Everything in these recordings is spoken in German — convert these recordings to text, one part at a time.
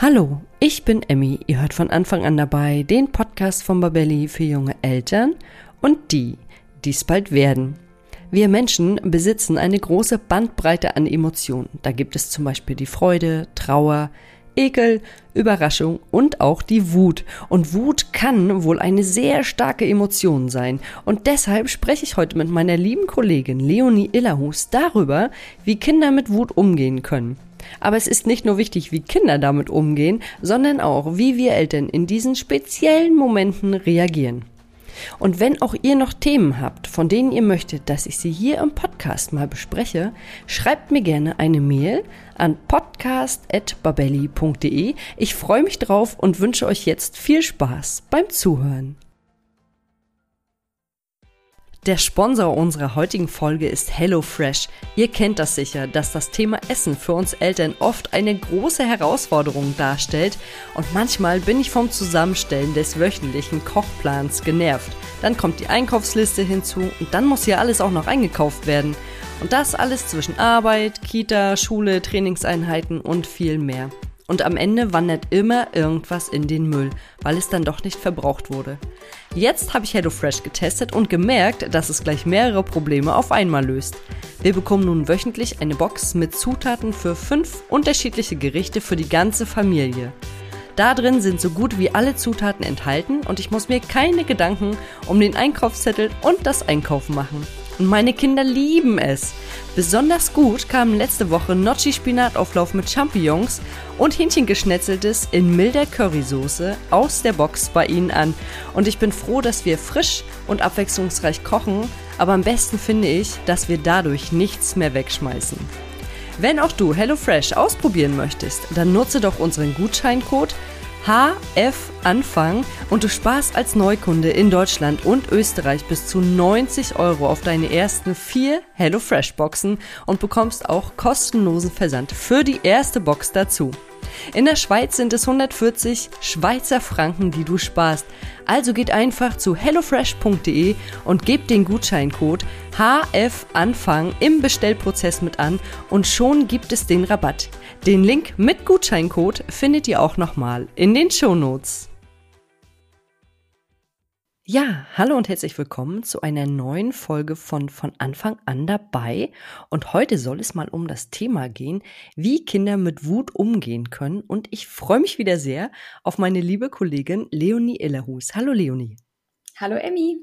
Hallo, ich bin Emmy. Ihr hört von Anfang an dabei den Podcast von Babelli für junge Eltern und die, die es bald werden. Wir Menschen besitzen eine große Bandbreite an Emotionen. Da gibt es zum Beispiel die Freude, Trauer, Ekel, Überraschung und auch die Wut. Und Wut kann wohl eine sehr starke Emotion sein. Und deshalb spreche ich heute mit meiner lieben Kollegin Leonie Illerhus darüber, wie Kinder mit Wut umgehen können. Aber es ist nicht nur wichtig, wie Kinder damit umgehen, sondern auch, wie wir Eltern in diesen speziellen Momenten reagieren. Und wenn auch ihr noch Themen habt, von denen ihr möchtet, dass ich sie hier im Podcast mal bespreche, schreibt mir gerne eine Mail an podcast.babelli.de. Ich freue mich drauf und wünsche euch jetzt viel Spaß beim Zuhören. Der Sponsor unserer heutigen Folge ist HelloFresh. Ihr kennt das sicher, dass das Thema Essen für uns Eltern oft eine große Herausforderung darstellt und manchmal bin ich vom Zusammenstellen des wöchentlichen Kochplans genervt. Dann kommt die Einkaufsliste hinzu und dann muss hier alles auch noch eingekauft werden. Und das alles zwischen Arbeit, Kita, Schule, Trainingseinheiten und viel mehr. Und am Ende wandert immer irgendwas in den Müll, weil es dann doch nicht verbraucht wurde. Jetzt habe ich HelloFresh getestet und gemerkt, dass es gleich mehrere Probleme auf einmal löst. Wir bekommen nun wöchentlich eine Box mit Zutaten für fünf unterschiedliche Gerichte für die ganze Familie. Da drin sind so gut wie alle Zutaten enthalten und ich muss mir keine Gedanken um den Einkaufszettel und das Einkaufen machen. Und meine Kinder lieben es. Besonders gut kamen letzte Woche Gnocchi-Spinatauflauf mit Champignons und Hähnchengeschnetzeltes in milder Currysoße aus der Box bei ihnen an. Und ich bin froh, dass wir frisch und abwechslungsreich kochen, aber am besten finde ich, dass wir dadurch nichts mehr wegschmeißen. Wenn auch du HelloFresh ausprobieren möchtest, dann nutze doch unseren Gutscheincode HF Anfang und du sparst als Neukunde in Deutschland und Österreich bis zu 90 Euro auf deine ersten vier HelloFresh Boxen und bekommst auch kostenlosen Versand für die erste Box dazu. In der Schweiz sind es 140 Schweizer Franken, die du sparst. Also geht einfach zu hellofresh.de und gebt den Gutscheincode HFANFANG im Bestellprozess mit an und schon gibt es den Rabatt. Den Link mit Gutscheincode findet ihr auch nochmal in den Shownotes. Ja, hallo und herzlich willkommen zu einer neuen Folge von von Anfang an dabei. Und heute soll es mal um das Thema gehen, wie Kinder mit Wut umgehen können. Und ich freue mich wieder sehr auf meine liebe Kollegin Leonie Illerhus. Hallo Leonie. Hallo Emmy.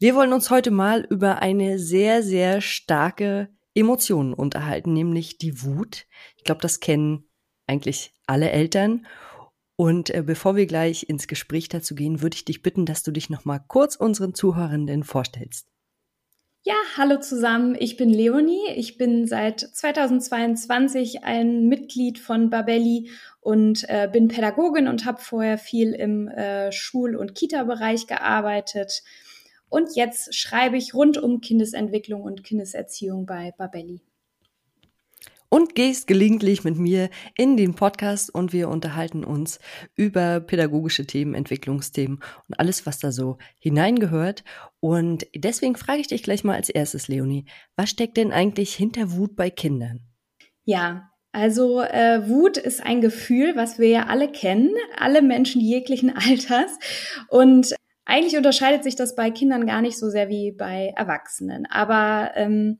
Wir wollen uns heute mal über eine sehr, sehr starke Emotion unterhalten, nämlich die Wut. Ich glaube, das kennen eigentlich alle Eltern. Und äh, bevor wir gleich ins Gespräch dazu gehen, würde ich dich bitten, dass du dich noch mal kurz unseren Zuhörenden vorstellst. Ja, hallo zusammen. Ich bin Leonie. Ich bin seit 2022 ein Mitglied von Babelli und äh, bin Pädagogin und habe vorher viel im äh, Schul- und Kita-Bereich gearbeitet. Und jetzt schreibe ich rund um Kindesentwicklung und Kindeserziehung bei Babelli und gehst gelegentlich mit mir in den Podcast und wir unterhalten uns über pädagogische Themen, Entwicklungsthemen und alles, was da so hineingehört. Und deswegen frage ich dich gleich mal als erstes, Leonie, was steckt denn eigentlich hinter Wut bei Kindern? Ja, also äh, Wut ist ein Gefühl, was wir ja alle kennen, alle Menschen jeglichen Alters. Und eigentlich unterscheidet sich das bei Kindern gar nicht so sehr wie bei Erwachsenen. Aber ähm,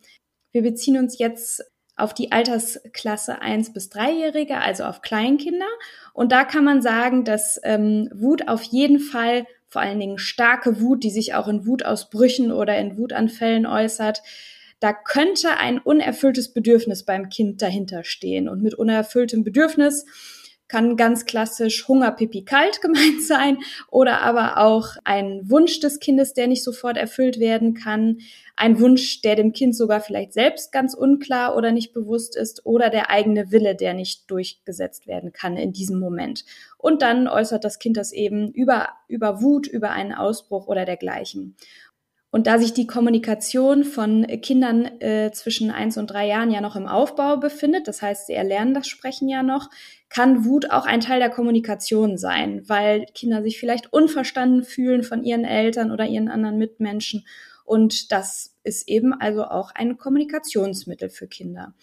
wir beziehen uns jetzt auf die Altersklasse 1 bis 3-Jährige, also auf Kleinkinder. Und da kann man sagen, dass ähm, Wut auf jeden Fall, vor allen Dingen starke Wut, die sich auch in Wutausbrüchen oder in Wutanfällen äußert, da könnte ein unerfülltes Bedürfnis beim Kind dahinter stehen. Und mit unerfülltem Bedürfnis kann ganz klassisch Hunger, Pipi, kalt gemeint sein oder aber auch ein Wunsch des Kindes, der nicht sofort erfüllt werden kann, ein Wunsch, der dem Kind sogar vielleicht selbst ganz unklar oder nicht bewusst ist oder der eigene Wille, der nicht durchgesetzt werden kann in diesem Moment. Und dann äußert das Kind das eben über, über Wut, über einen Ausbruch oder dergleichen. Und da sich die Kommunikation von Kindern äh, zwischen eins und drei Jahren ja noch im Aufbau befindet, das heißt, sie erlernen das Sprechen ja noch, kann Wut auch ein Teil der Kommunikation sein, weil Kinder sich vielleicht unverstanden fühlen von ihren Eltern oder ihren anderen Mitmenschen. Und das ist eben also auch ein Kommunikationsmittel für Kinder.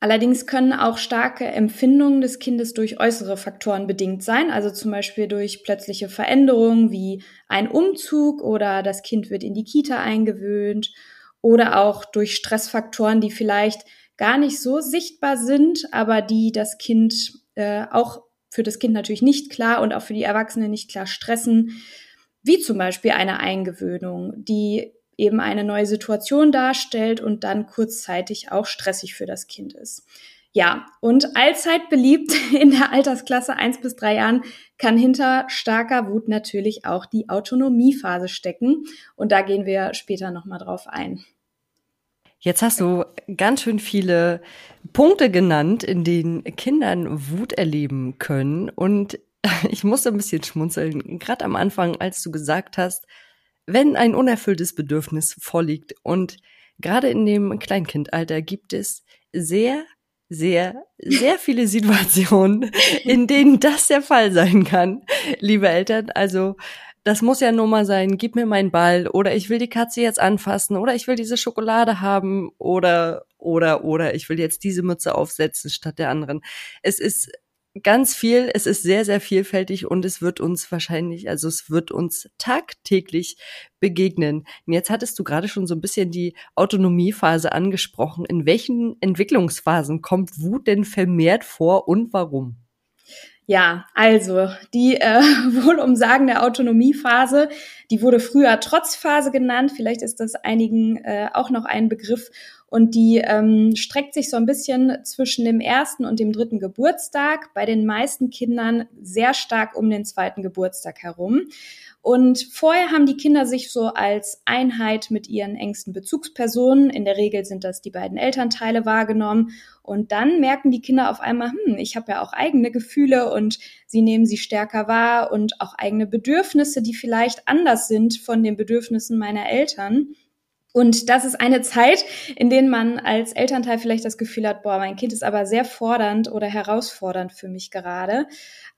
Allerdings können auch starke Empfindungen des Kindes durch äußere Faktoren bedingt sein, also zum Beispiel durch plötzliche Veränderungen wie ein Umzug oder das Kind wird in die Kita eingewöhnt oder auch durch Stressfaktoren, die vielleicht gar nicht so sichtbar sind, aber die das Kind äh, auch für das Kind natürlich nicht klar und auch für die Erwachsenen nicht klar stressen, wie zum Beispiel eine Eingewöhnung, die eben eine neue Situation darstellt und dann kurzzeitig auch stressig für das Kind ist. Ja, und allzeit beliebt in der Altersklasse eins bis drei Jahren kann hinter starker Wut natürlich auch die Autonomiephase stecken. Und da gehen wir später nochmal drauf ein. Jetzt hast du ganz schön viele Punkte genannt, in denen Kindern Wut erleben können. Und ich musste ein bisschen schmunzeln, gerade am Anfang, als du gesagt hast, wenn ein unerfülltes Bedürfnis vorliegt und gerade in dem Kleinkindalter gibt es sehr, sehr, sehr viele Situationen, in denen das der Fall sein kann, liebe Eltern. Also das muss ja nur mal sein, gib mir meinen Ball oder ich will die Katze jetzt anfassen oder ich will diese Schokolade haben oder oder oder ich will jetzt diese Mütze aufsetzen statt der anderen. Es ist ganz viel. Es ist sehr, sehr vielfältig und es wird uns wahrscheinlich, also es wird uns tagtäglich begegnen. Und jetzt hattest du gerade schon so ein bisschen die Autonomiephase angesprochen. In welchen Entwicklungsphasen kommt Wut denn vermehrt vor und warum? Ja, also die äh, wohl umsagende Autonomiephase, die wurde früher Trotzphase genannt. Vielleicht ist das einigen äh, auch noch ein Begriff. Und die ähm, streckt sich so ein bisschen zwischen dem ersten und dem dritten Geburtstag. Bei den meisten Kindern sehr stark um den zweiten Geburtstag herum. Und vorher haben die Kinder sich so als Einheit mit ihren engsten Bezugspersonen, in der Regel sind das die beiden Elternteile, wahrgenommen. Und dann merken die Kinder auf einmal, hm, ich habe ja auch eigene Gefühle und sie nehmen sie stärker wahr und auch eigene Bedürfnisse, die vielleicht anders sind von den Bedürfnissen meiner Eltern. Und das ist eine Zeit, in der man als Elternteil vielleicht das Gefühl hat, boah, mein Kind ist aber sehr fordernd oder herausfordernd für mich gerade.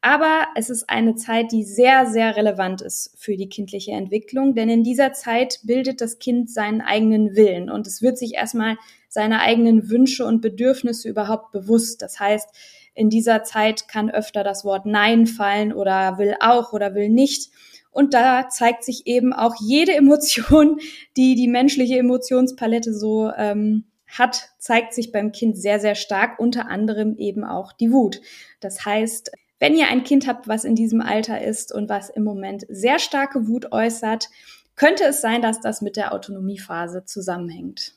Aber es ist eine Zeit, die sehr, sehr relevant ist für die kindliche Entwicklung, denn in dieser Zeit bildet das Kind seinen eigenen Willen und es wird sich erstmal seine eigenen Wünsche und Bedürfnisse überhaupt bewusst. Das heißt, in dieser Zeit kann öfter das Wort Nein fallen oder will auch oder will nicht. Und da zeigt sich eben auch jede Emotion, die die menschliche Emotionspalette so ähm, hat, zeigt sich beim Kind sehr, sehr stark, unter anderem eben auch die Wut. Das heißt, wenn ihr ein Kind habt, was in diesem Alter ist und was im Moment sehr starke Wut äußert, könnte es sein, dass das mit der Autonomiephase zusammenhängt.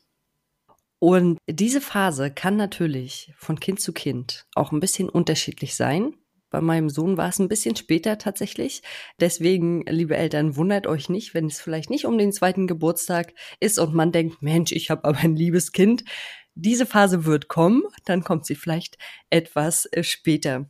Und diese Phase kann natürlich von Kind zu Kind auch ein bisschen unterschiedlich sein. Bei meinem Sohn war es ein bisschen später tatsächlich. Deswegen, liebe Eltern, wundert euch nicht, wenn es vielleicht nicht um den zweiten Geburtstag ist und man denkt, Mensch, ich habe aber ein liebes Kind. Diese Phase wird kommen, dann kommt sie vielleicht etwas äh, später.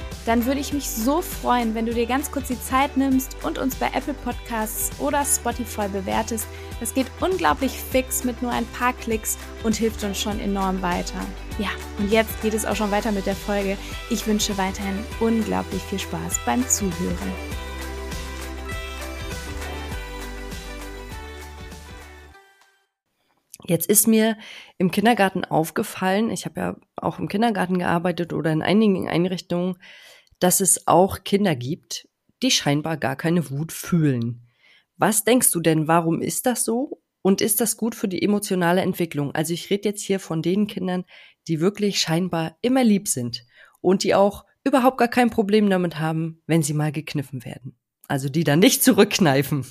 dann würde ich mich so freuen, wenn du dir ganz kurz die Zeit nimmst und uns bei Apple Podcasts oder Spotify bewertest. Das geht unglaublich fix mit nur ein paar Klicks und hilft uns schon enorm weiter. Ja, und jetzt geht es auch schon weiter mit der Folge. Ich wünsche weiterhin unglaublich viel Spaß beim Zuhören. Jetzt ist mir im Kindergarten aufgefallen, ich habe ja auch im Kindergarten gearbeitet oder in einigen Einrichtungen, dass es auch Kinder gibt, die scheinbar gar keine Wut fühlen. Was denkst du denn, warum ist das so? Und ist das gut für die emotionale Entwicklung? Also ich rede jetzt hier von den Kindern, die wirklich scheinbar immer lieb sind und die auch überhaupt gar kein Problem damit haben, wenn sie mal gekniffen werden. Also die dann nicht zurückkneifen.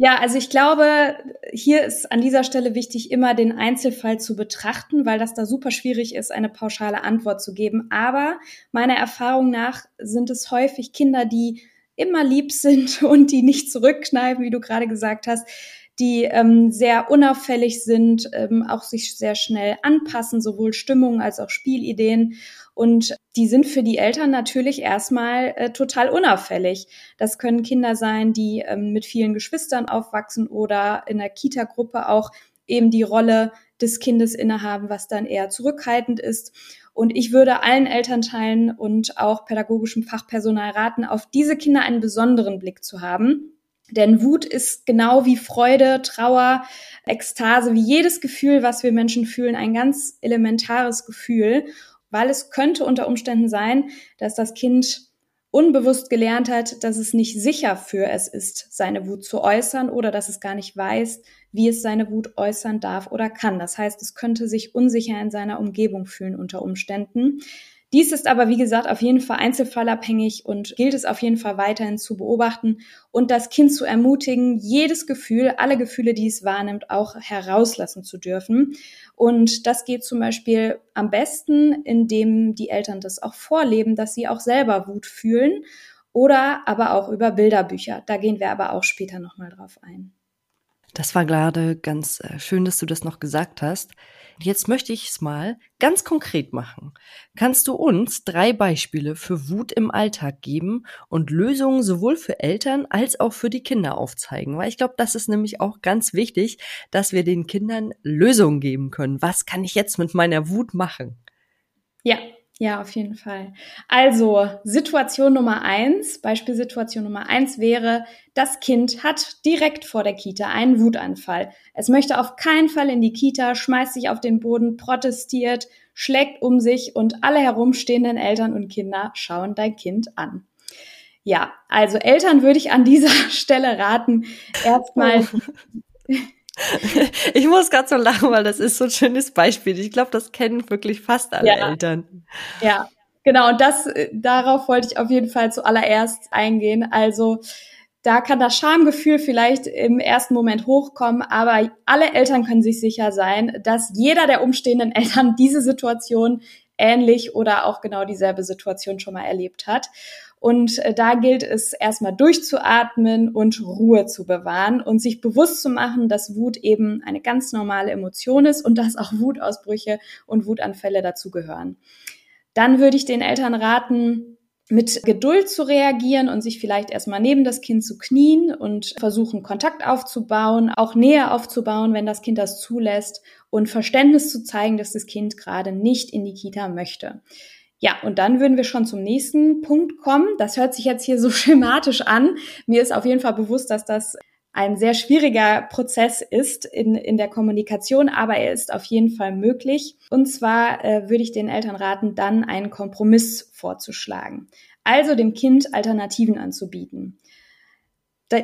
Ja, also ich glaube, hier ist an dieser Stelle wichtig, immer den Einzelfall zu betrachten, weil das da super schwierig ist, eine pauschale Antwort zu geben. Aber meiner Erfahrung nach sind es häufig Kinder, die immer lieb sind und die nicht zurückkneifen, wie du gerade gesagt hast, die ähm, sehr unauffällig sind, ähm, auch sich sehr schnell anpassen, sowohl Stimmung als auch Spielideen. Und die sind für die Eltern natürlich erstmal äh, total unauffällig. Das können Kinder sein, die ähm, mit vielen Geschwistern aufwachsen oder in der Kita-Gruppe auch eben die Rolle des Kindes innehaben, was dann eher zurückhaltend ist. Und ich würde allen Elternteilen und auch pädagogischem Fachpersonal raten, auf diese Kinder einen besonderen Blick zu haben denn Wut ist genau wie Freude, Trauer, Ekstase, wie jedes Gefühl, was wir Menschen fühlen, ein ganz elementares Gefühl, weil es könnte unter Umständen sein, dass das Kind unbewusst gelernt hat, dass es nicht sicher für es ist, seine Wut zu äußern oder dass es gar nicht weiß, wie es seine Wut äußern darf oder kann. Das heißt, es könnte sich unsicher in seiner Umgebung fühlen unter Umständen. Dies ist aber, wie gesagt, auf jeden Fall einzelfallabhängig und gilt es auf jeden Fall weiterhin zu beobachten und das Kind zu ermutigen, jedes Gefühl, alle Gefühle, die es wahrnimmt, auch herauslassen zu dürfen. Und das geht zum Beispiel am besten, indem die Eltern das auch vorleben, dass sie auch selber Wut fühlen oder aber auch über Bilderbücher. Da gehen wir aber auch später nochmal drauf ein. Das war gerade ganz äh, schön, dass du das noch gesagt hast. Jetzt möchte ich es mal ganz konkret machen. Kannst du uns drei Beispiele für Wut im Alltag geben und Lösungen sowohl für Eltern als auch für die Kinder aufzeigen? Weil ich glaube, das ist nämlich auch ganz wichtig, dass wir den Kindern Lösungen geben können. Was kann ich jetzt mit meiner Wut machen? Ja, ja, auf jeden Fall. Also Situation Nummer eins, Beispielsituation Nummer eins wäre, das Kind hat direkt vor der Kita einen Wutanfall. Es möchte auf keinen Fall in die Kita, schmeißt sich auf den Boden, protestiert, schlägt um sich und alle herumstehenden Eltern und Kinder schauen dein Kind an. Ja, also Eltern würde ich an dieser Stelle raten, erstmal oh. Ich muss gerade so lachen, weil das ist so ein schönes Beispiel. Ich glaube, das kennen wirklich fast alle ja. Eltern. Ja, genau. Und das, äh, darauf wollte ich auf jeden Fall zuallererst eingehen. Also, da kann das Schamgefühl vielleicht im ersten Moment hochkommen, aber alle Eltern können sich sicher sein, dass jeder der umstehenden Eltern diese Situation ähnlich oder auch genau dieselbe Situation schon mal erlebt hat. Und äh, da gilt es erstmal durchzuatmen und Ruhe zu bewahren und sich bewusst zu machen, dass Wut eben eine ganz normale Emotion ist und dass auch Wutausbrüche und Wutanfälle dazugehören. Dann würde ich den Eltern raten, mit Geduld zu reagieren und sich vielleicht erstmal neben das Kind zu knien und versuchen, Kontakt aufzubauen, auch Nähe aufzubauen, wenn das Kind das zulässt und Verständnis zu zeigen, dass das Kind gerade nicht in die Kita möchte. Ja, und dann würden wir schon zum nächsten Punkt kommen. Das hört sich jetzt hier so schematisch an. Mir ist auf jeden Fall bewusst, dass das ein sehr schwieriger Prozess ist in, in der Kommunikation, aber er ist auf jeden Fall möglich. Und zwar äh, würde ich den Eltern raten, dann einen Kompromiss vorzuschlagen. Also dem Kind Alternativen anzubieten.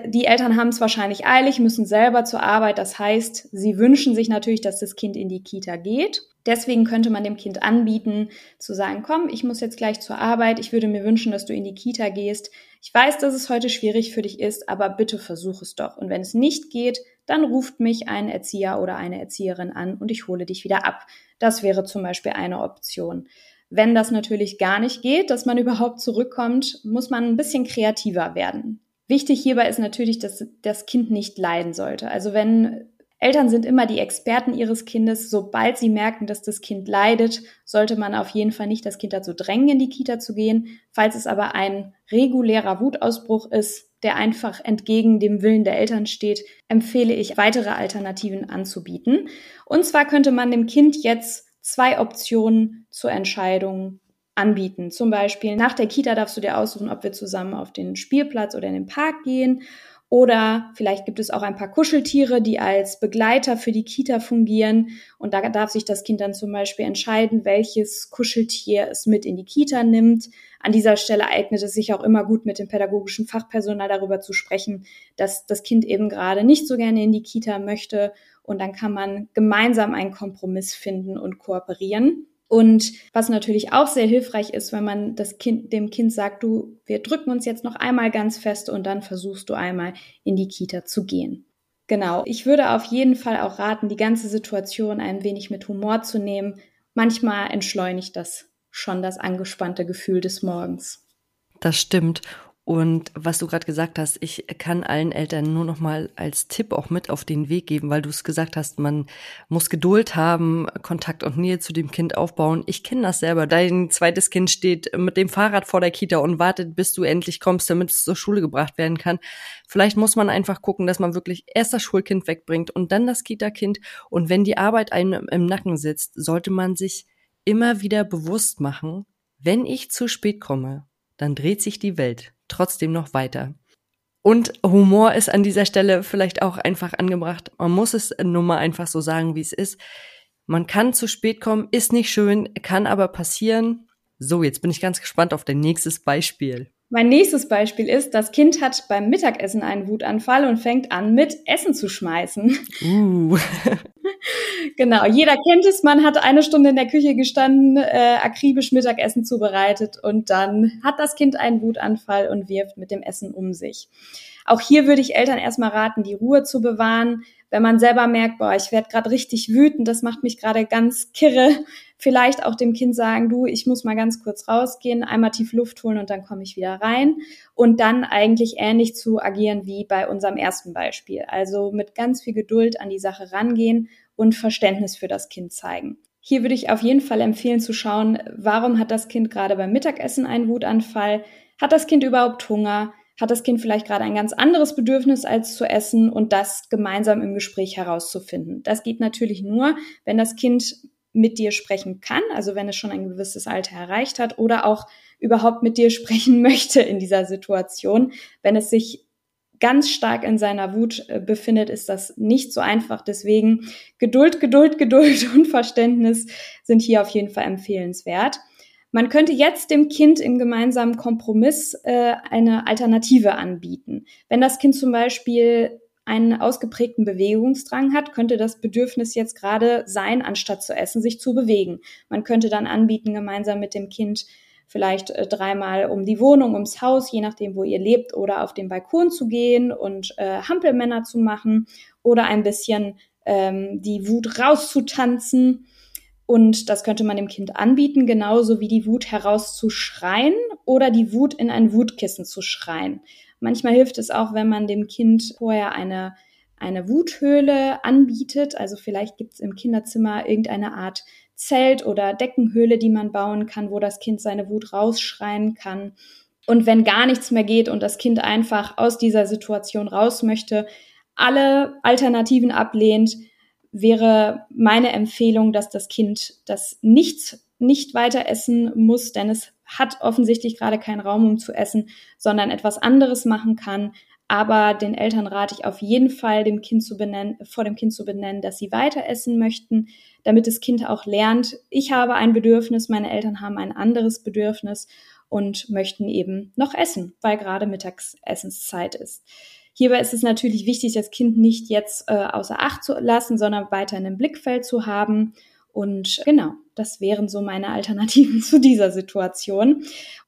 Die Eltern haben es wahrscheinlich eilig, müssen selber zur Arbeit. Das heißt, sie wünschen sich natürlich, dass das Kind in die Kita geht. Deswegen könnte man dem Kind anbieten, zu sagen, komm, ich muss jetzt gleich zur Arbeit, ich würde mir wünschen, dass du in die Kita gehst. Ich weiß, dass es heute schwierig für dich ist, aber bitte versuch es doch. Und wenn es nicht geht, dann ruft mich ein Erzieher oder eine Erzieherin an und ich hole dich wieder ab. Das wäre zum Beispiel eine Option. Wenn das natürlich gar nicht geht, dass man überhaupt zurückkommt, muss man ein bisschen kreativer werden. Wichtig hierbei ist natürlich, dass das Kind nicht leiden sollte. Also wenn Eltern sind immer die Experten ihres Kindes. Sobald sie merken, dass das Kind leidet, sollte man auf jeden Fall nicht das Kind dazu drängen, in die Kita zu gehen. Falls es aber ein regulärer Wutausbruch ist, der einfach entgegen dem Willen der Eltern steht, empfehle ich, weitere Alternativen anzubieten. Und zwar könnte man dem Kind jetzt zwei Optionen zur Entscheidung anbieten. Zum Beispiel nach der Kita darfst du dir aussuchen, ob wir zusammen auf den Spielplatz oder in den Park gehen oder vielleicht gibt es auch ein paar Kuscheltiere, die als Begleiter für die Kita fungieren. Und da darf sich das Kind dann zum Beispiel entscheiden, welches Kuscheltier es mit in die Kita nimmt. An dieser Stelle eignet es sich auch immer gut, mit dem pädagogischen Fachpersonal darüber zu sprechen, dass das Kind eben gerade nicht so gerne in die Kita möchte. Und dann kann man gemeinsam einen Kompromiss finden und kooperieren. Und was natürlich auch sehr hilfreich ist, wenn man das Kind, dem Kind sagt, du, wir drücken uns jetzt noch einmal ganz fest und dann versuchst du einmal in die Kita zu gehen. Genau. Ich würde auf jeden Fall auch raten, die ganze Situation ein wenig mit Humor zu nehmen. Manchmal entschleunigt das schon das angespannte Gefühl des Morgens. Das stimmt. Und was du gerade gesagt hast, ich kann allen Eltern nur noch mal als Tipp auch mit auf den Weg geben, weil du es gesagt hast, man muss Geduld haben, Kontakt und Nähe zu dem Kind aufbauen. Ich kenne das selber. Dein zweites Kind steht mit dem Fahrrad vor der Kita und wartet, bis du endlich kommst, damit es zur Schule gebracht werden kann. Vielleicht muss man einfach gucken, dass man wirklich erst das Schulkind wegbringt und dann das Kita-Kind. Und wenn die Arbeit einem im Nacken sitzt, sollte man sich immer wieder bewusst machen, wenn ich zu spät komme, dann dreht sich die Welt trotzdem noch weiter. Und Humor ist an dieser Stelle vielleicht auch einfach angebracht. Man muss es nur mal einfach so sagen, wie es ist. Man kann zu spät kommen, ist nicht schön, kann aber passieren. So, jetzt bin ich ganz gespannt auf dein nächstes Beispiel. Mein nächstes Beispiel ist, das Kind hat beim Mittagessen einen Wutanfall und fängt an, mit Essen zu schmeißen. Uh. genau, jeder kennt es, man hat eine Stunde in der Küche gestanden, äh, akribisch Mittagessen zubereitet und dann hat das Kind einen Wutanfall und wirft mit dem Essen um sich. Auch hier würde ich Eltern erstmal raten, die Ruhe zu bewahren. Wenn man selber merkt, boah, ich werde gerade richtig wütend, das macht mich gerade ganz kirre, vielleicht auch dem Kind sagen, du, ich muss mal ganz kurz rausgehen, einmal tief Luft holen und dann komme ich wieder rein. Und dann eigentlich ähnlich zu agieren wie bei unserem ersten Beispiel. Also mit ganz viel Geduld an die Sache rangehen und Verständnis für das Kind zeigen. Hier würde ich auf jeden Fall empfehlen zu schauen, warum hat das Kind gerade beim Mittagessen einen Wutanfall? Hat das Kind überhaupt Hunger? Hat das Kind vielleicht gerade ein ganz anderes Bedürfnis als zu essen und das gemeinsam im Gespräch herauszufinden? Das geht natürlich nur, wenn das Kind mit dir sprechen kann, also wenn es schon ein gewisses Alter erreicht hat oder auch überhaupt mit dir sprechen möchte in dieser Situation. Wenn es sich ganz stark in seiner Wut äh, befindet, ist das nicht so einfach. Deswegen Geduld, Geduld, Geduld und Verständnis sind hier auf jeden Fall empfehlenswert. Man könnte jetzt dem Kind im gemeinsamen Kompromiss äh, eine Alternative anbieten. Wenn das Kind zum Beispiel einen ausgeprägten Bewegungsdrang hat, könnte das Bedürfnis jetzt gerade sein, anstatt zu essen, sich zu bewegen. Man könnte dann anbieten, gemeinsam mit dem Kind vielleicht äh, dreimal um die Wohnung, ums Haus, je nachdem, wo ihr lebt, oder auf den Balkon zu gehen und äh, Hampelmänner zu machen oder ein bisschen ähm, die Wut rauszutanzen. Und das könnte man dem Kind anbieten, genauso wie die Wut herauszuschreien oder die Wut in ein Wutkissen zu schreien. Manchmal hilft es auch, wenn man dem Kind vorher eine, eine Wuthöhle anbietet. Also vielleicht gibt es im Kinderzimmer irgendeine Art Zelt oder Deckenhöhle, die man bauen kann, wo das Kind seine Wut rausschreien kann. Und wenn gar nichts mehr geht und das Kind einfach aus dieser Situation raus möchte, alle Alternativen ablehnt, wäre meine Empfehlung, dass das Kind das nicht, nicht weiter essen muss, denn es hat offensichtlich gerade keinen Raum, um zu essen, sondern etwas anderes machen kann. Aber den Eltern rate ich auf jeden Fall, dem Kind zu benennen, vor dem Kind zu benennen, dass sie weiter essen möchten, damit das Kind auch lernt, ich habe ein Bedürfnis, meine Eltern haben ein anderes Bedürfnis und möchten eben noch essen, weil gerade Mittagsessenszeit ist. Hierbei ist es natürlich wichtig, das Kind nicht jetzt äh, außer Acht zu lassen, sondern weiter in dem Blickfeld zu haben und genau, das wären so meine Alternativen zu dieser Situation.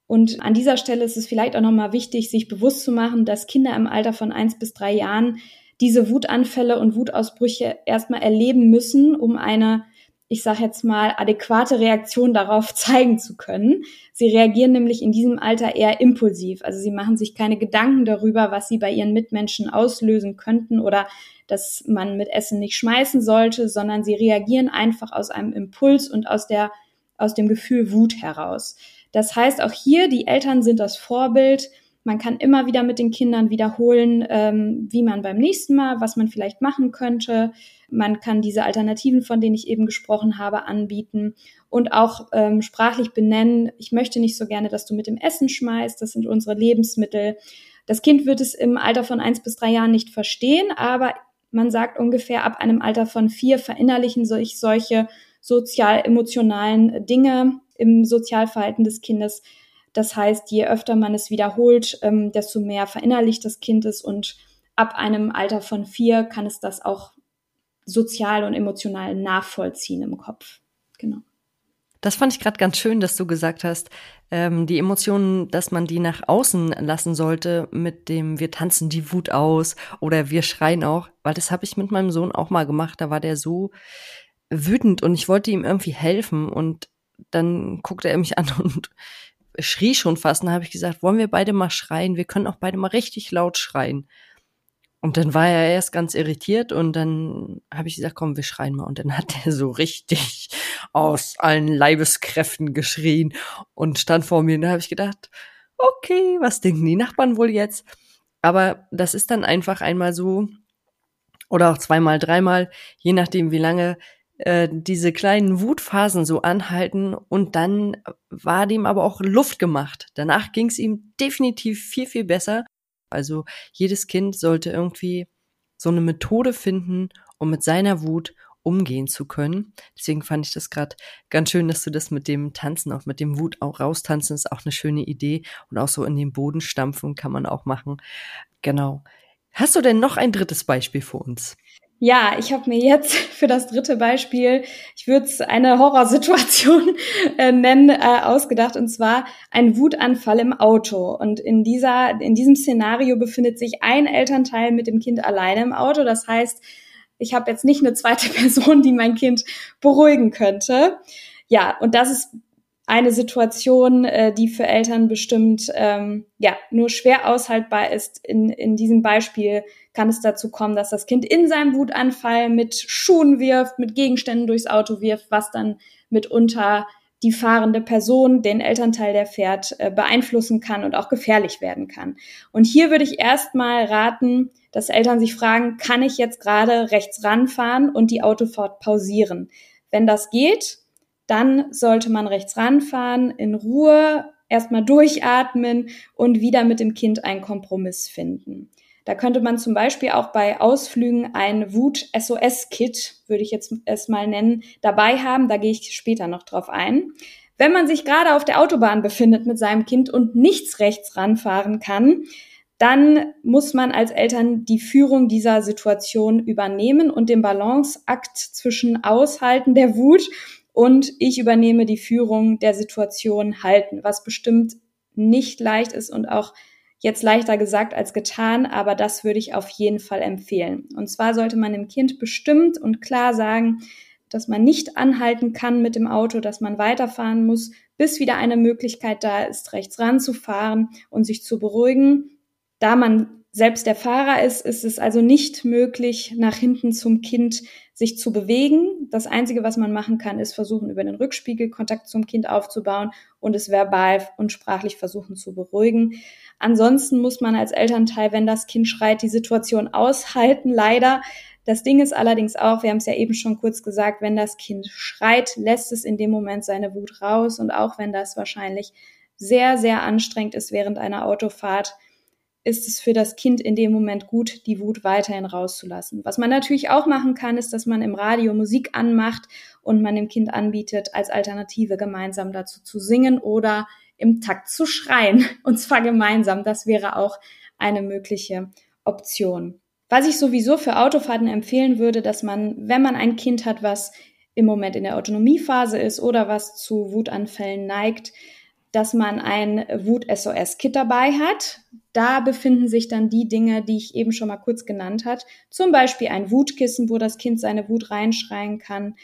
Und an dieser Stelle ist es vielleicht auch nochmal wichtig, sich bewusst zu machen, dass Kinder im Alter von eins bis drei Jahren diese Wutanfälle und Wutausbrüche erstmal erleben müssen, um eine ich sage jetzt mal, adäquate Reaktion darauf zeigen zu können. Sie reagieren nämlich in diesem Alter eher impulsiv. Also sie machen sich keine Gedanken darüber, was sie bei ihren Mitmenschen auslösen könnten oder dass man mit Essen nicht schmeißen sollte, sondern sie reagieren einfach aus einem Impuls und aus der, aus dem Gefühl Wut heraus. Das heißt, auch hier, die Eltern sind das Vorbild. Man kann immer wieder mit den Kindern wiederholen, ähm, wie man beim nächsten Mal, was man vielleicht machen könnte, man kann diese Alternativen, von denen ich eben gesprochen habe, anbieten und auch ähm, sprachlich benennen. Ich möchte nicht so gerne, dass du mit dem Essen schmeißt. Das sind unsere Lebensmittel. Das Kind wird es im Alter von eins bis drei Jahren nicht verstehen, aber man sagt ungefähr ab einem Alter von vier verinnerlichen sich solche sozial-emotionalen Dinge im Sozialverhalten des Kindes. Das heißt, je öfter man es wiederholt, ähm, desto mehr verinnerlicht das Kind es und ab einem Alter von vier kann es das auch sozial und emotional nachvollziehen im Kopf. Genau. Das fand ich gerade ganz schön, dass du gesagt hast, ähm, die Emotionen, dass man die nach außen lassen sollte mit dem wir tanzen die Wut aus oder wir schreien auch, weil das habe ich mit meinem Sohn auch mal gemacht. Da war der so wütend und ich wollte ihm irgendwie helfen und dann guckte er mich an und schrie schon fast. Und dann habe ich gesagt, wollen wir beide mal schreien? Wir können auch beide mal richtig laut schreien. Und dann war er erst ganz irritiert und dann habe ich gesagt, komm, wir schreien mal. Und dann hat er so richtig aus allen Leibeskräften geschrien und stand vor mir. Und da habe ich gedacht, okay, was denken die Nachbarn wohl jetzt? Aber das ist dann einfach einmal so oder auch zweimal, dreimal, je nachdem, wie lange äh, diese kleinen Wutphasen so anhalten und dann war dem aber auch Luft gemacht. Danach ging es ihm definitiv viel, viel besser also jedes Kind sollte irgendwie so eine Methode finden, um mit seiner Wut umgehen zu können. Deswegen fand ich das gerade ganz schön, dass du das mit dem Tanzen, auch mit dem Wut auch raustanzen, ist auch eine schöne Idee. Und auch so in den Boden stampfen kann man auch machen. Genau. Hast du denn noch ein drittes Beispiel für uns? Ja, ich habe mir jetzt für das dritte Beispiel, ich würde es eine Horrorsituation äh, nennen, äh, ausgedacht, und zwar ein Wutanfall im Auto. Und in dieser, in diesem Szenario befindet sich ein Elternteil mit dem Kind alleine im Auto. Das heißt, ich habe jetzt nicht eine zweite Person, die mein Kind beruhigen könnte. Ja, und das ist eine Situation, äh, die für Eltern bestimmt ähm, ja nur schwer aushaltbar ist. In, in diesem Beispiel kann es dazu kommen, dass das Kind in seinem Wutanfall mit Schuhen wirft, mit Gegenständen durchs Auto wirft, was dann mitunter die fahrende Person, den Elternteil, der fährt, äh, beeinflussen kann und auch gefährlich werden kann. Und hier würde ich erstmal raten, dass Eltern sich fragen, kann ich jetzt gerade rechts ranfahren und die Autofahrt pausieren? Wenn das geht, dann sollte man rechts ranfahren, in Ruhe erstmal durchatmen und wieder mit dem Kind einen Kompromiss finden. Da könnte man zum Beispiel auch bei Ausflügen ein Wut-SOS-Kit, würde ich jetzt es mal nennen, dabei haben. Da gehe ich später noch drauf ein. Wenn man sich gerade auf der Autobahn befindet mit seinem Kind und nichts rechts ranfahren kann, dann muss man als Eltern die Führung dieser Situation übernehmen und den Balanceakt zwischen Aushalten der Wut und ich übernehme die Führung der Situation halten, was bestimmt nicht leicht ist und auch jetzt leichter gesagt als getan, aber das würde ich auf jeden Fall empfehlen. Und zwar sollte man dem Kind bestimmt und klar sagen, dass man nicht anhalten kann mit dem Auto, dass man weiterfahren muss, bis wieder eine Möglichkeit da ist, rechts ranzufahren und sich zu beruhigen. Da man selbst der Fahrer ist, ist es also nicht möglich, nach hinten zum Kind sich zu bewegen. Das Einzige, was man machen kann, ist versuchen, über den Rückspiegel Kontakt zum Kind aufzubauen und es verbal und sprachlich versuchen zu beruhigen. Ansonsten muss man als Elternteil, wenn das Kind schreit, die Situation aushalten, leider. Das Ding ist allerdings auch, wir haben es ja eben schon kurz gesagt, wenn das Kind schreit, lässt es in dem Moment seine Wut raus und auch wenn das wahrscheinlich sehr, sehr anstrengend ist während einer Autofahrt, ist es für das Kind in dem Moment gut, die Wut weiterhin rauszulassen. Was man natürlich auch machen kann, ist, dass man im Radio Musik anmacht und man dem Kind anbietet, als Alternative gemeinsam dazu zu singen oder im Takt zu schreien. Und zwar gemeinsam. Das wäre auch eine mögliche Option. Was ich sowieso für Autofahrten empfehlen würde, dass man, wenn man ein Kind hat, was im Moment in der Autonomiephase ist oder was zu Wutanfällen neigt, dass man ein Wut-SOS-Kit dabei hat. Da befinden sich dann die Dinge, die ich eben schon mal kurz genannt hat. Zum Beispiel ein Wutkissen, wo das Kind seine Wut reinschreien kann.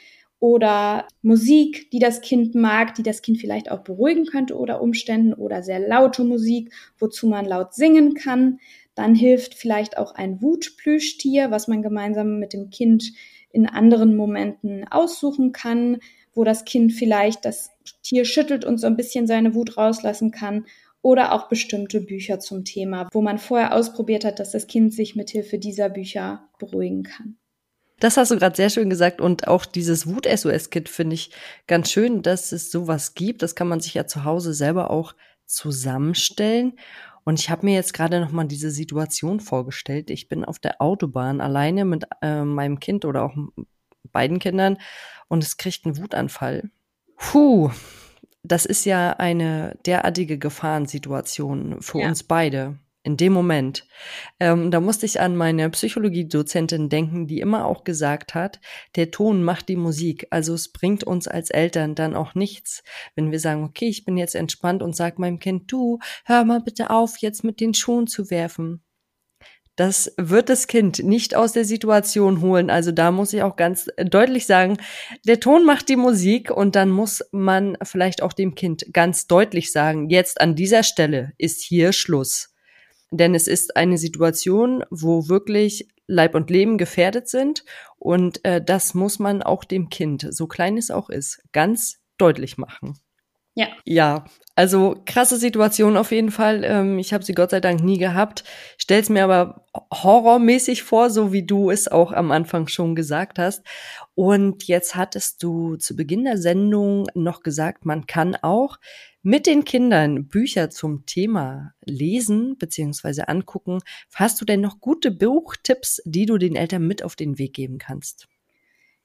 Oder Musik, die das Kind mag, die das Kind vielleicht auch beruhigen könnte oder Umständen. Oder sehr laute Musik, wozu man laut singen kann. Dann hilft vielleicht auch ein Wutplüschtier, was man gemeinsam mit dem Kind in anderen Momenten aussuchen kann wo das Kind vielleicht das Tier schüttelt und so ein bisschen seine Wut rauslassen kann. Oder auch bestimmte Bücher zum Thema, wo man vorher ausprobiert hat, dass das Kind sich mithilfe dieser Bücher beruhigen kann. Das hast du gerade sehr schön gesagt und auch dieses Wut-SOS-Kit finde ich ganz schön, dass es sowas gibt. Das kann man sich ja zu Hause selber auch zusammenstellen. Und ich habe mir jetzt gerade noch mal diese Situation vorgestellt. Ich bin auf der Autobahn alleine mit äh, meinem Kind oder auch beiden Kindern und es kriegt einen Wutanfall. Puh, das ist ja eine derartige Gefahrensituation für ja. uns beide. in dem Moment. Ähm, da musste ich an meine Psychologiedozentin denken, die immer auch gesagt hat, der Ton macht die Musik. Also es bringt uns als Eltern dann auch nichts, wenn wir sagen, okay, ich bin jetzt entspannt und sag meinem Kind, du, hör mal bitte auf, jetzt mit den Schuhen zu werfen. Das wird das Kind nicht aus der Situation holen. Also da muss ich auch ganz deutlich sagen, der Ton macht die Musik und dann muss man vielleicht auch dem Kind ganz deutlich sagen, jetzt an dieser Stelle ist hier Schluss. Denn es ist eine Situation, wo wirklich Leib und Leben gefährdet sind. Und äh, das muss man auch dem Kind, so klein es auch ist, ganz deutlich machen. Ja. Ja, also krasse Situation auf jeden Fall. Ähm, ich habe sie Gott sei Dank nie gehabt. Stell's mir aber horrormäßig vor, so wie du es auch am Anfang schon gesagt hast. Und jetzt hattest du zu Beginn der Sendung noch gesagt, man kann auch mit den Kindern Bücher zum Thema lesen bzw. angucken. Hast du denn noch gute Buchtipps, die du den Eltern mit auf den Weg geben kannst?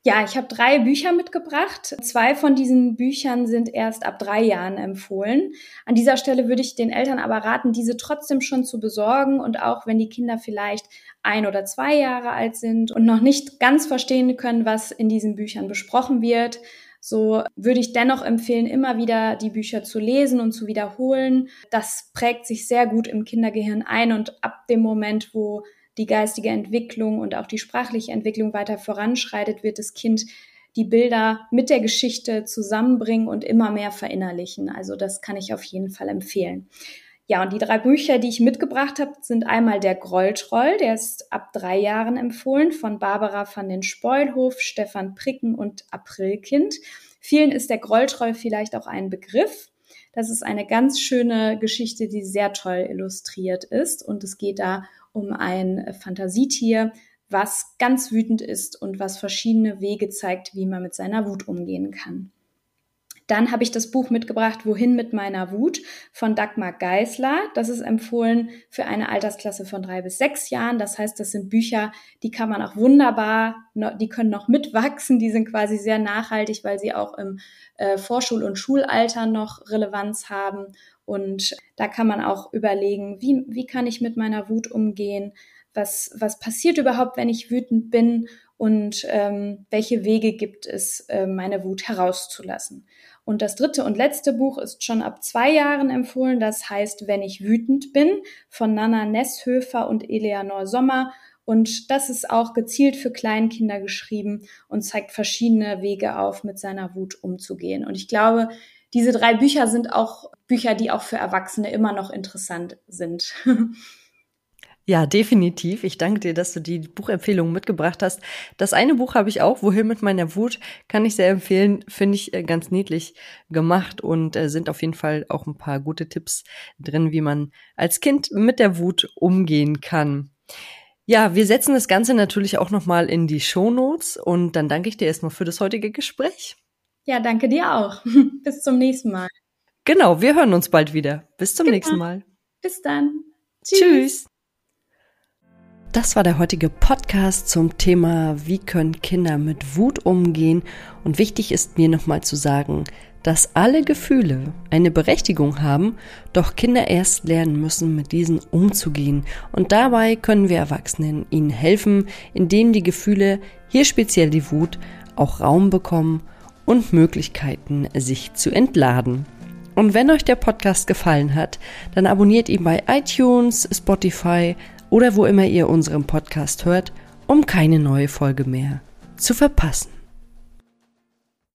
Ja, ich habe drei Bücher mitgebracht. Zwei von diesen Büchern sind erst ab drei Jahren empfohlen. An dieser Stelle würde ich den Eltern aber raten, diese trotzdem schon zu besorgen und auch wenn die Kinder vielleicht ein oder zwei Jahre alt sind und noch nicht ganz verstehen können, was in diesen Büchern besprochen wird, so würde ich dennoch empfehlen, immer wieder die Bücher zu lesen und zu wiederholen. Das prägt sich sehr gut im Kindergehirn ein und ab dem Moment, wo die geistige Entwicklung und auch die sprachliche Entwicklung weiter voranschreitet, wird das Kind die Bilder mit der Geschichte zusammenbringen und immer mehr verinnerlichen. Also das kann ich auf jeden Fall empfehlen. Ja, und die drei Bücher, die ich mitgebracht habe, sind einmal der Grolltroll, der ist ab drei Jahren empfohlen, von Barbara van den Speulhof, Stefan Pricken und Aprilkind. Vielen ist der Grolltroll vielleicht auch ein Begriff. Das ist eine ganz schöne Geschichte, die sehr toll illustriert ist. Und es geht da um ein Fantasietier, was ganz wütend ist und was verschiedene Wege zeigt, wie man mit seiner Wut umgehen kann. Dann habe ich das Buch mitgebracht, Wohin mit meiner Wut von Dagmar Geisler. Das ist empfohlen für eine Altersklasse von drei bis sechs Jahren. Das heißt, das sind Bücher, die kann man auch wunderbar, die können noch mitwachsen. Die sind quasi sehr nachhaltig, weil sie auch im äh, Vorschul- und Schulalter noch Relevanz haben. Und da kann man auch überlegen, wie, wie kann ich mit meiner Wut umgehen? Was, was passiert überhaupt, wenn ich wütend bin? Und ähm, welche Wege gibt es, äh, meine Wut herauszulassen? Und das dritte und letzte Buch ist schon ab zwei Jahren empfohlen. Das heißt, Wenn ich wütend bin von Nana Nesshöfer und Eleanor Sommer. Und das ist auch gezielt für Kleinkinder geschrieben und zeigt verschiedene Wege auf, mit seiner Wut umzugehen. Und ich glaube, diese drei Bücher sind auch Bücher, die auch für Erwachsene immer noch interessant sind. Ja, definitiv. Ich danke dir, dass du die Buchempfehlungen mitgebracht hast. Das eine Buch habe ich auch, Wohin mit meiner Wut, kann ich sehr empfehlen. Finde ich äh, ganz niedlich gemacht und äh, sind auf jeden Fall auch ein paar gute Tipps drin, wie man als Kind mit der Wut umgehen kann. Ja, wir setzen das Ganze natürlich auch nochmal in die Show Notes und dann danke ich dir erstmal für das heutige Gespräch. Ja, danke dir auch. Bis zum nächsten Mal. Genau, wir hören uns bald wieder. Bis zum genau. nächsten Mal. Bis dann. Tschüss. Tschüss. Das war der heutige Podcast zum Thema, wie können Kinder mit Wut umgehen. Und wichtig ist mir nochmal zu sagen, dass alle Gefühle eine Berechtigung haben, doch Kinder erst lernen müssen, mit diesen umzugehen. Und dabei können wir Erwachsenen ihnen helfen, indem die Gefühle, hier speziell die Wut, auch Raum bekommen und Möglichkeiten, sich zu entladen. Und wenn euch der Podcast gefallen hat, dann abonniert ihn bei iTunes, Spotify, oder wo immer ihr unseren Podcast hört, um keine neue Folge mehr zu verpassen.